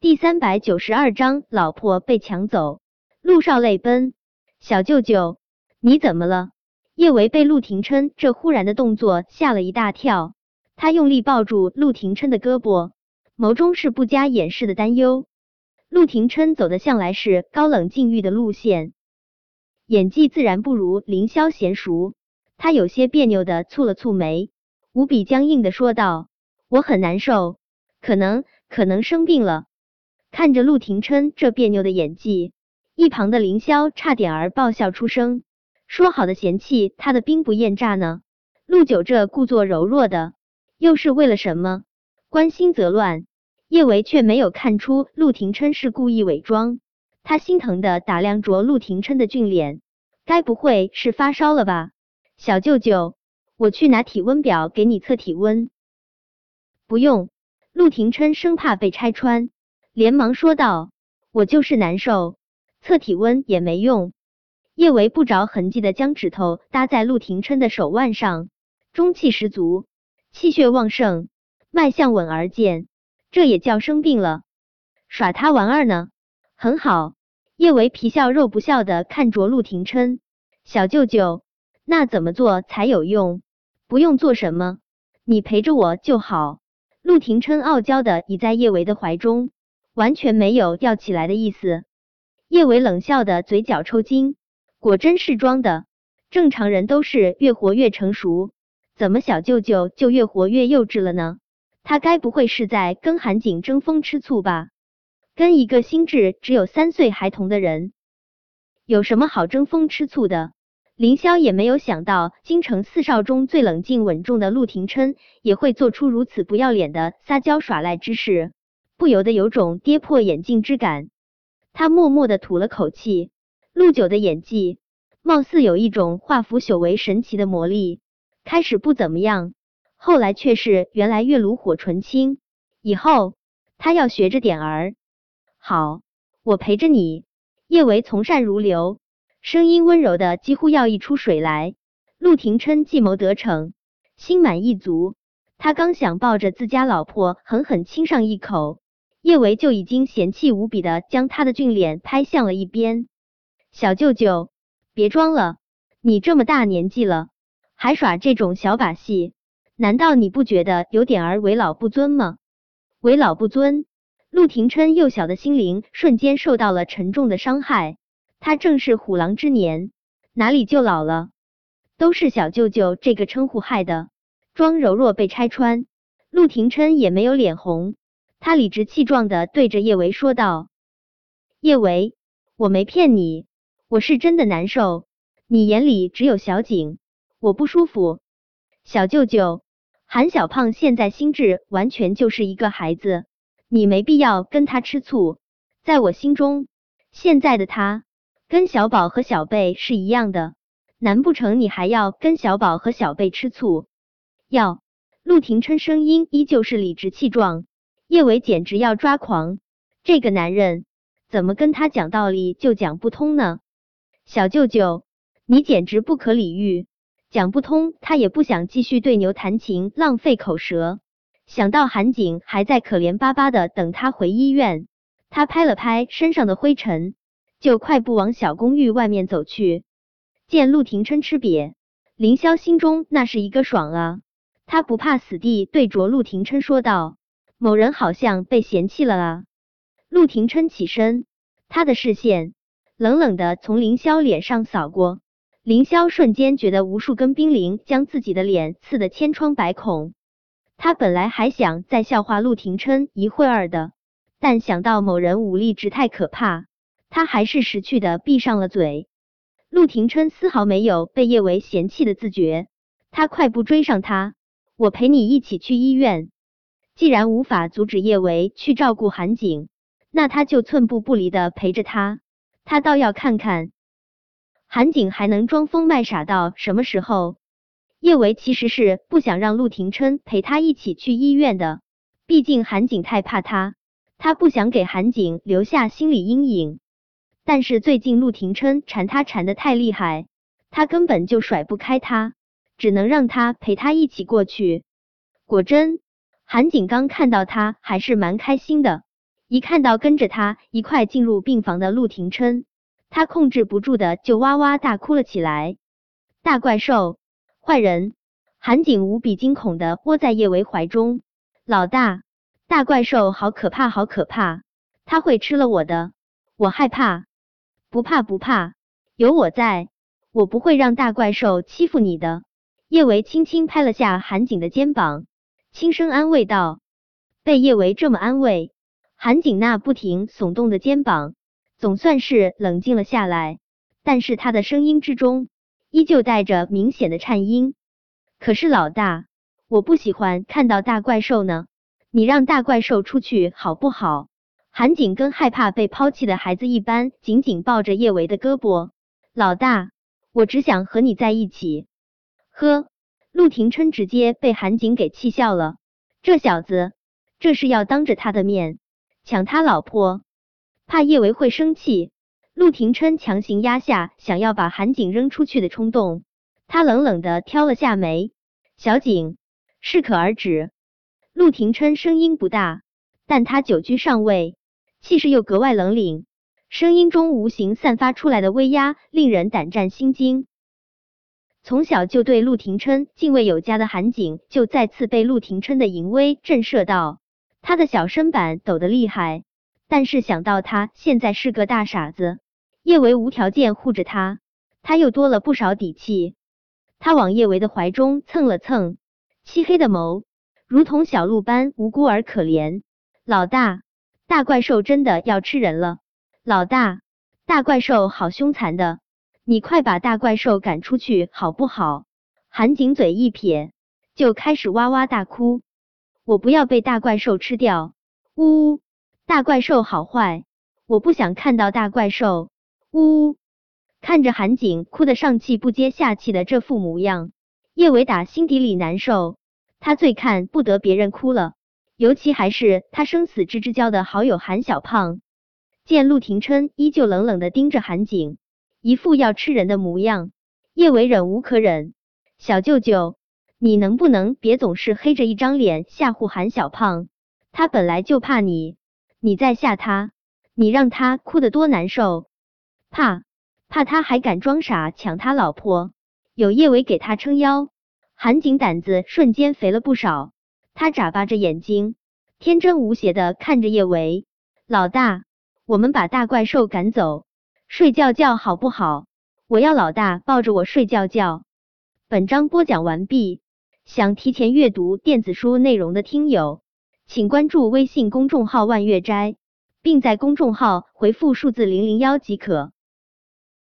第三百九十二章，老婆被抢走，陆少泪奔。小舅舅，你怎么了？叶维被陆廷琛这忽然的动作吓了一大跳，他用力抱住陆廷琛的胳膊，眸中是不加掩饰的担忧。陆廷琛走的向来是高冷禁欲的路线，演技自然不如凌霄娴熟。他有些别扭的蹙了蹙眉，无比僵硬的说道：“我很难受，可能可能生病了。”看着陆廷琛这别扭的演技，一旁的凌霄差点儿爆笑出声。说好的嫌弃他的兵不厌诈呢？陆九这故作柔弱的，又是为了什么？关心则乱。叶维却没有看出陆廷琛是故意伪装，他心疼的打量着陆廷琛的俊脸，该不会是发烧了吧？小舅舅，我去拿体温表给你测体温。不用。陆廷琛生怕被拆穿。连忙说道：“我就是难受，测体温也没用。”叶维不着痕迹的将指头搭在陆廷琛的手腕上，中气十足，气血旺盛，脉象稳而健，这也叫生病了？耍他玩儿呢？很好。叶维皮笑肉不笑的看着陆廷琛，小舅舅，那怎么做才有用？不用做什么，你陪着我就好。陆廷琛傲娇的倚在叶维的怀中。完全没有要起来的意思。叶伟冷笑的嘴角抽筋，果真是装的。正常人都是越活越成熟，怎么小舅舅就越活越幼稚了呢？他该不会是在跟韩景争风吃醋吧？跟一个心智只有三岁孩童的人，有什么好争风吃醋的？凌霄也没有想到，京城四少中最冷静稳重的陆廷琛，也会做出如此不要脸的撒娇耍赖之事。不由得有种跌破眼镜之感，他默默的吐了口气。陆九的演技貌似有一种化腐朽为神奇的魔力，开始不怎么样，后来却是原来越炉火纯青。以后他要学着点儿。好，我陪着你。叶维从善如流，声音温柔的几乎要溢出水来。陆廷琛计谋得逞，心满意足。他刚想抱着自家老婆狠狠亲上一口。叶维就已经嫌弃无比的将他的俊脸拍向了一边。小舅舅，别装了，你这么大年纪了，还耍这种小把戏，难道你不觉得有点儿为老不尊吗？为老不尊？陆廷琛幼小的心灵瞬间受到了沉重的伤害。他正是虎狼之年，哪里就老了？都是小舅舅这个称呼害的。装柔弱被拆穿，陆廷琛也没有脸红。他理直气壮的对着叶维说道：“叶维，我没骗你，我是真的难受。你眼里只有小景，我不舒服。小舅舅，韩小胖现在心智完全就是一个孩子，你没必要跟他吃醋。在我心中，现在的他跟小宝和小贝是一样的。难不成你还要跟小宝和小贝吃醋？要？”陆廷琛声音依旧是理直气壮。叶伟简直要抓狂，这个男人怎么跟他讲道理就讲不通呢？小舅舅，你简直不可理喻，讲不通。他也不想继续对牛弹琴，浪费口舌。想到韩景还在可怜巴巴的等他回医院，他拍了拍身上的灰尘，就快步往小公寓外面走去。见陆廷琛吃瘪，凌霄心中那是一个爽啊！他不怕死地对着陆廷琛说道。某人好像被嫌弃了啊！陆廷琛起身，他的视线冷冷的从凌霄脸上扫过，凌霄瞬间觉得无数根冰凌将自己的脸刺得千疮百孔。他本来还想再笑话陆廷琛一会儿的，但想到某人武力值太可怕，他还是识趣的闭上了嘴。陆廷琛丝毫没有被叶维嫌弃的自觉，他快步追上他：“我陪你一起去医院。”既然无法阻止叶维去照顾韩景，那他就寸步不离的陪着他。他倒要看看韩景还能装疯卖傻到什么时候。叶维其实是不想让陆廷琛陪他一起去医院的，毕竟韩景太怕他，他不想给韩景留下心理阴影。但是最近陆廷琛缠他缠的太厉害，他根本就甩不开他，只能让他陪他一起过去。果真。韩景刚看到他还是蛮开心的，一看到跟着他一块进入病房的陆廷琛，他控制不住的就哇哇大哭了起来。大怪兽，坏人！韩景无比惊恐的窝在叶维怀中。老大，大怪兽好可怕，好可怕！他会吃了我的，我害怕。不怕不怕，有我在，我不会让大怪兽欺负你的。叶维轻轻拍了下韩景的肩膀，轻声安慰道。被叶维这么安慰，韩景那不停耸动的肩膀总算是冷静了下来，但是他的声音之中依旧带着明显的颤音。可是老大，我不喜欢看到大怪兽呢，你让大怪兽出去好不好？韩景跟害怕被抛弃的孩子一般，紧紧抱着叶维的胳膊。老大，我只想和你在一起。呵，陆廷琛直接被韩景给气笑了，这小子。这是要当着他的面抢他老婆，怕叶维会生气。陆廷琛强行压下想要把韩景扔出去的冲动，他冷冷的挑了下眉：“小景，适可而止。”陆廷琛声音不大，但他久居上位，气势又格外冷凛，声音中无形散发出来的威压令人胆战心惊。从小就对陆廷琛敬畏有加的韩景，就再次被陆廷琛的淫威震慑到。他的小身板抖得厉害，但是想到他现在是个大傻子，叶维无条件护着他，他又多了不少底气。他往叶维的怀中蹭了蹭，漆黑的眸如同小鹿般无辜而可怜。老大，大怪兽真的要吃人了！老大，大怪兽好凶残的，你快把大怪兽赶出去好不好？韩景嘴一撇，就开始哇哇大哭。我不要被大怪兽吃掉！呜呜，大怪兽好坏，我不想看到大怪兽！呜呜，看着韩景哭得上气不接下气的这副模样，叶伟打心底里难受。他最看不得别人哭了，尤其还是他生死之交的好友韩小胖。见陆廷琛依旧冷冷的盯着韩景，一副要吃人的模样，叶伟忍无可忍，小舅舅。你能不能别总是黑着一张脸吓唬韩小胖？他本来就怕你，你再吓他，你让他哭得多难受。怕怕他还敢装傻抢他老婆？有叶伟给他撑腰，韩景胆子瞬间肥了不少。他眨巴着眼睛，天真无邪的看着叶维。老大，我们把大怪兽赶走，睡觉觉好不好？我要老大抱着我睡觉觉。本章播讲完毕。想提前阅读电子书内容的听友，请关注微信公众号“万月斋”，并在公众号回复数字零零幺即可。